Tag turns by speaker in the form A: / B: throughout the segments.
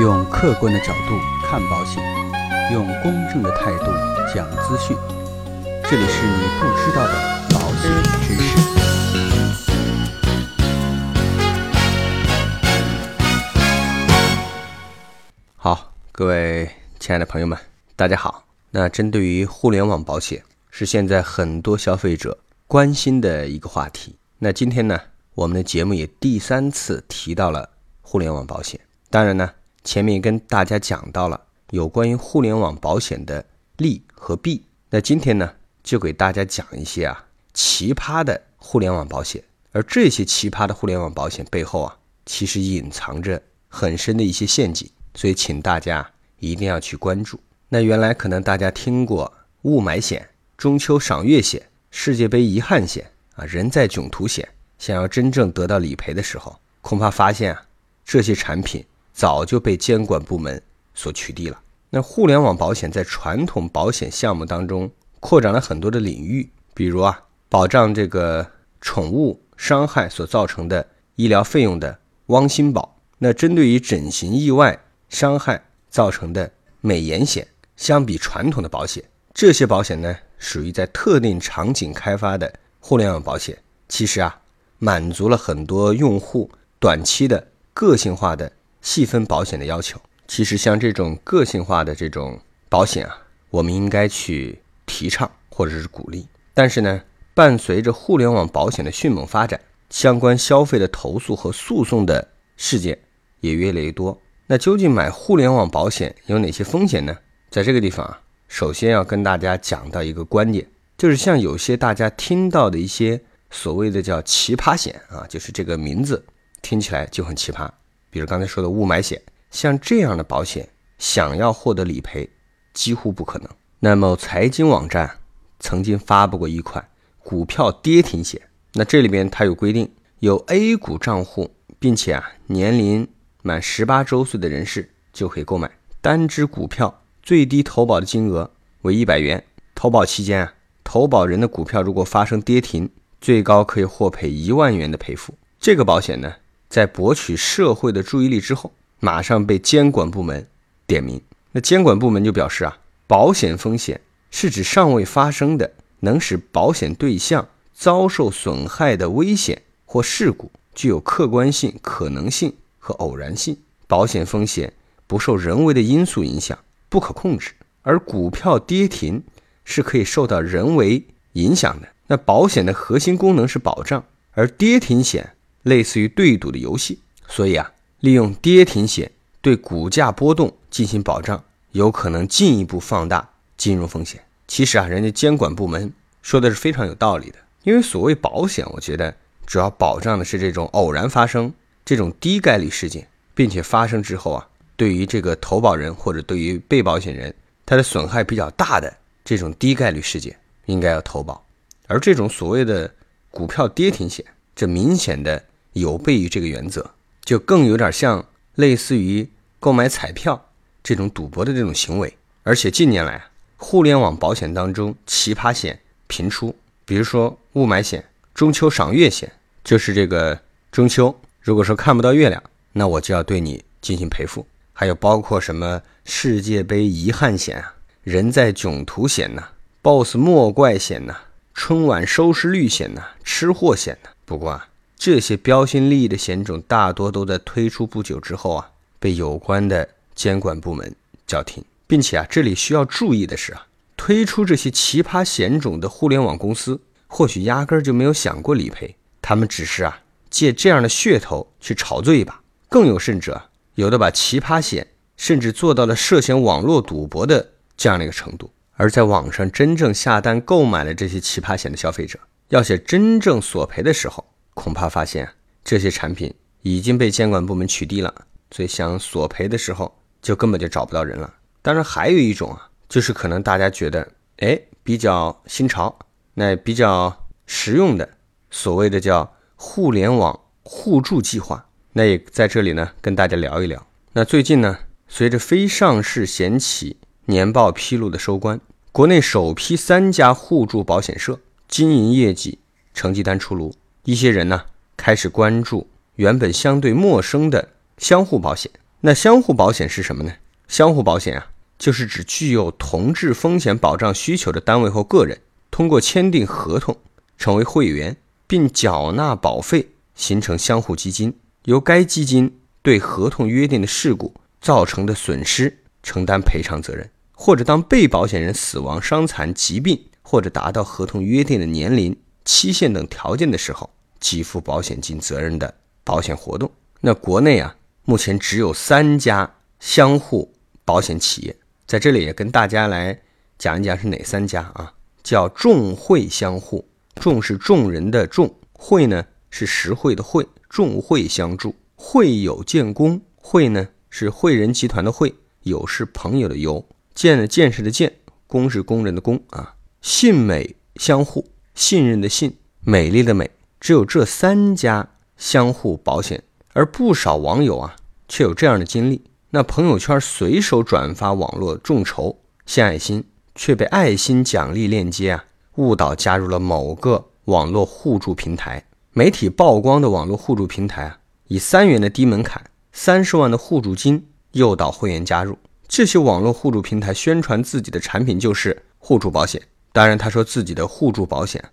A: 用客观的角度看保险，用公正的态度讲资讯。这里是你不知道的保险知识。好，各位亲爱的朋友们，大家好。那针对于互联网保险，是现在很多消费者关心的一个话题。那今天呢，我们的节目也第三次提到了互联网保险。当然呢，前面跟大家讲到了有关于互联网保险的利和弊。那今天呢，就给大家讲一些啊奇葩的互联网保险。而这些奇葩的互联网保险背后啊，其实隐藏着很深的一些陷阱。所以，请大家一定要去关注。那原来可能大家听过雾霾险、中秋赏月险、世界杯遗憾险啊，人在囧途险。想要真正得到理赔的时候，恐怕发现啊，这些产品早就被监管部门所取缔了。那互联网保险在传统保险项目当中扩展了很多的领域，比如啊，保障这个宠物伤害所造成的医疗费用的汪心保。那针对于整形意外伤害造成的美颜险，相比传统的保险，这些保险呢，属于在特定场景开发的互联网保险。其实啊，满足了很多用户短期的个性化的细分保险的要求。其实像这种个性化的这种保险啊，我们应该去提倡或者是鼓励。但是呢，伴随着互联网保险的迅猛发展，相关消费的投诉和诉讼的事件也越来越多。那究竟买互联网保险有哪些风险呢？在这个地方啊，首先要跟大家讲到一个观点，就是像有些大家听到的一些所谓的叫奇葩险啊，就是这个名字听起来就很奇葩。比如刚才说的雾霾险，像这样的保险，想要获得理赔几乎不可能。那么财经网站曾经发布过一款股票跌停险，那这里边它有规定，有 A 股账户，并且啊年龄。满十八周岁的人士就可以购买单只股票，最低投保的金额为一百元。投保期间啊，投保人的股票如果发生跌停，最高可以获赔一万元的赔付。这个保险呢，在博取社会的注意力之后，马上被监管部门点名。那监管部门就表示啊，保险风险是指尚未发生的，能使保险对象遭受损害的危险或事故，具有客观性、可能性。和偶然性，保险风险不受人为的因素影响，不可控制。而股票跌停是可以受到人为影响的。那保险的核心功能是保障，而跌停险类似于对赌的游戏。所以啊，利用跌停险对股价波动进行保障，有可能进一步放大金融风险。其实啊，人家监管部门说的是非常有道理的。因为所谓保险，我觉得主要保障的是这种偶然发生。这种低概率事件，并且发生之后啊，对于这个投保人或者对于被保险人，他的损害比较大的这种低概率事件，应该要投保。而这种所谓的股票跌停险，这明显的有悖于这个原则，就更有点像类似于购买彩票这种赌博的这种行为。而且近年来，互联网保险当中奇葩险频出，比如说雾霾险、中秋赏月险，就是这个中秋。如果说看不到月亮，那我就要对你进行赔付。还有包括什么世界杯遗憾险啊、人在囧途险呐、BOSS 莫怪险呐、春晚收视率险呐、吃货险呐。不过啊，这些标新立异的险种大多都在推出不久之后啊，被有关的监管部门叫停，并且啊，这里需要注意的是啊，推出这些奇葩险种的互联网公司，或许压根儿就没有想过理赔，他们只是啊。借这样的噱头去炒作一把，更有甚者，有的把奇葩险甚至做到了涉嫌网络赌博的这样的一个程度。而在网上真正下单购买了这些奇葩险的消费者，要写真正索赔的时候，恐怕发现这些产品已经被监管部门取缔了，所以想索赔的时候就根本就找不到人了。当然，还有一种啊，就是可能大家觉得哎比较新潮，那比较实用的，所谓的叫。互联网互助计划，那也在这里呢，跟大家聊一聊。那最近呢，随着非上市险企年报披露的收官，国内首批三家互助保险社经营业绩成绩单出炉，一些人呢开始关注原本相对陌生的相互保险。那相互保险是什么呢？相互保险啊，就是指具有同质风险保障需求的单位或个人，通过签订合同成为会员，并缴纳保费，形成相互基金，由该基金对合同约定的事故造成的损失承担赔偿责任，或者当被保险人死亡、伤残、疾病或者达到合同约定的年龄、期限等条件的时候，给付保险金责任的保险活动。那国内啊，目前只有三家相互。保险企业在这里也跟大家来讲一讲是哪三家啊？叫众惠相互，众是众人的众，惠呢是实惠的惠，众惠相助，惠友建功，惠呢是惠人集团的惠，友是朋友的友，建呢建设的建，工是工人的工啊。信美相互，信任的信，美丽的美，只有这三家相互保险，而不少网友啊却有这样的经历。那朋友圈随手转发网络众筹献爱心，却被爱心奖励链接啊误导加入了某个网络互助平台。媒体曝光的网络互助平台啊，以三元的低门槛、三十万的互助金诱导会员加入。这些网络互助平台宣传自己的产品就是互助保险，当然他说自己的互助保险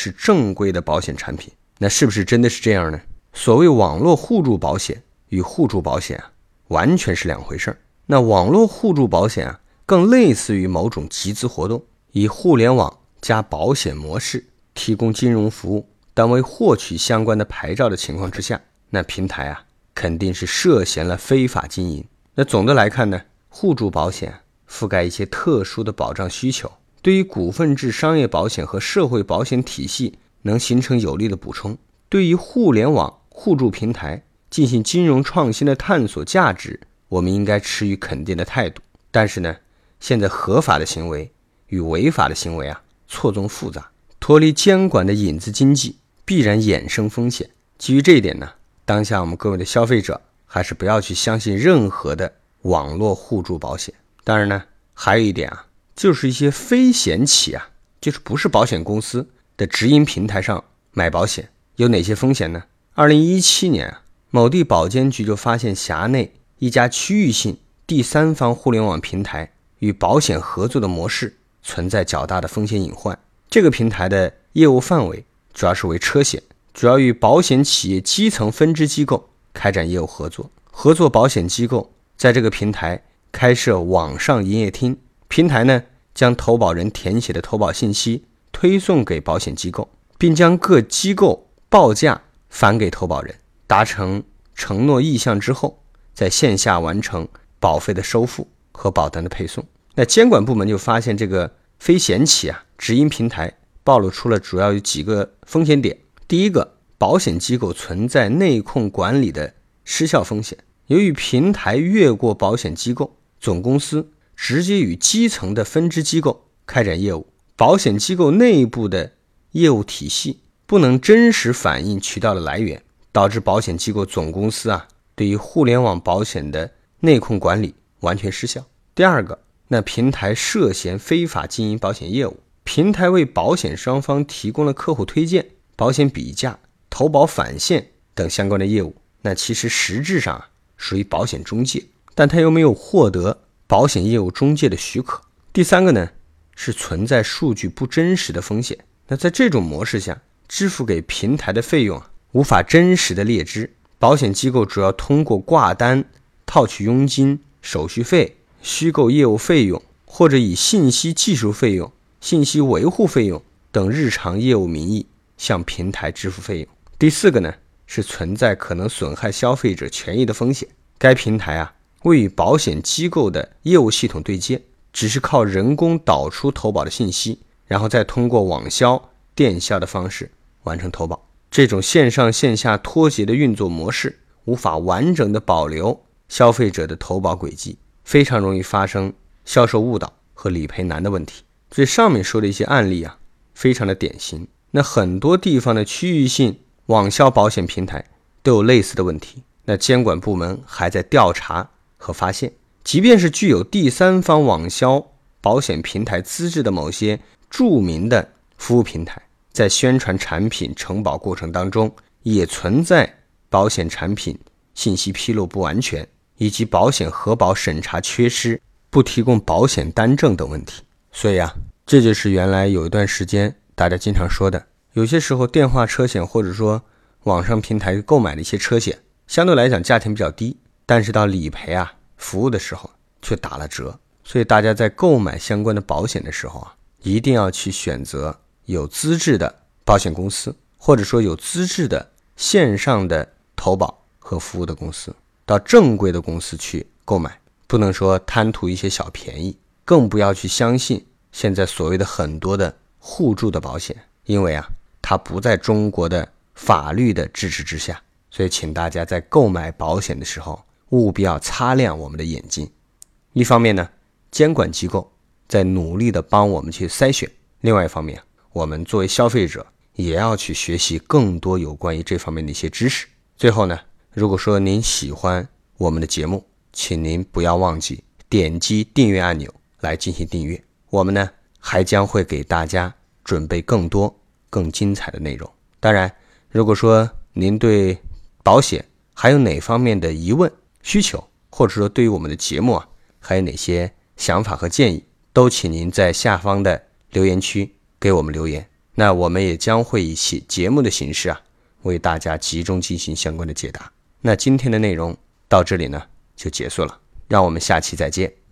A: 是正规的保险产品。那是不是真的是这样呢？所谓网络互助保险与互助保险啊？完全是两回事儿。那网络互助保险啊，更类似于某种集资活动，以互联网加保险模式提供金融服务。但未获取相关的牌照的情况之下，那平台啊肯定是涉嫌了非法经营。那总的来看呢，互助保险覆盖一些特殊的保障需求，对于股份制商业保险和社会保险体系能形成有力的补充。对于互联网互助平台。进行金融创新的探索价值，我们应该持于肯定的态度。但是呢，现在合法的行为与违法的行为啊，错综复杂，脱离监管的影子经济必然衍生风险。基于这一点呢，当下我们各位的消费者还是不要去相信任何的网络互助保险。当然呢，还有一点啊，就是一些非险企啊，就是不是保险公司的直营平台上买保险有哪些风险呢？二零一七年啊。某地保监局就发现，辖内一家区域性第三方互联网平台与保险合作的模式存在较大的风险隐患。这个平台的业务范围主要是为车险，主要与保险企业基层分支机构开展业务合作。合作保险机构在这个平台开设网上营业厅，平台呢将投保人填写的投保信息推送给保险机构，并将各机构报价返给投保人。达成承诺意向之后，在线下完成保费的收付和保单的配送。那监管部门就发现这个非险企啊直营平台暴露出了主要有几个风险点。第一个，保险机构存在内控管理的失效风险。由于平台越过保险机构总公司，直接与基层的分支机构开展业务，保险机构内部的业务体系不能真实反映渠道的来源。导致保险机构总公司啊，对于互联网保险的内控管理完全失效。第二个，那平台涉嫌非法经营保险业务，平台为保险双方提供了客户推荐、保险比价、投保返现等相关的业务，那其实实质上啊属于保险中介，但他又没有获得保险业务中介的许可。第三个呢，是存在数据不真实的风险。那在这种模式下，支付给平台的费用啊。无法真实的列支，保险机构主要通过挂单、套取佣金、手续费、虚构业务费用，或者以信息技术费用、信息维护费用等日常业务名义向平台支付费用。第四个呢，是存在可能损害消费者权益的风险。该平台啊，未与保险机构的业务系统对接，只是靠人工导出投保的信息，然后再通过网销、电销的方式完成投保。这种线上线下脱节的运作模式，无法完整的保留消费者的投保轨迹，非常容易发生销售误导和理赔难的问题。所以上面说的一些案例啊，非常的典型。那很多地方的区域性网销保险平台都有类似的问题。那监管部门还在调查和发现，即便是具有第三方网销保险平台资质的某些著名的服务平台。在宣传产品承保过程当中，也存在保险产品信息披露不完全、以及保险核保审查缺失、不提供保险单证等问题。所以啊，这就是原来有一段时间大家经常说的，有些时候电话车险或者说网上平台购买的一些车险，相对来讲价钱比较低，但是到理赔啊服务的时候却打了折。所以大家在购买相关的保险的时候啊，一定要去选择有资质的保险公司，或者说有资质的线上的投保和服务的公司，到正规的公司去购买，不能说贪图一些小便宜，更不要去相信现在所谓的很多的互助的保险，因为啊，它不在中国的法律的支持之下。所以，请大家在购买保险的时候，务必要擦亮我们的眼睛。一方面呢。监管机构在努力的帮我们去筛选。另外一方面，我们作为消费者也要去学习更多有关于这方面的一些知识。最后呢，如果说您喜欢我们的节目，请您不要忘记点击订阅按钮来进行订阅。我们呢还将会给大家准备更多更精彩的内容。当然，如果说您对保险还有哪方面的疑问需求，或者说对于我们的节目啊还有哪些？想法和建议都请您在下方的留言区给我们留言，那我们也将会以节节目的形式啊，为大家集中进行相关的解答。那今天的内容到这里呢就结束了，让我们下期再见。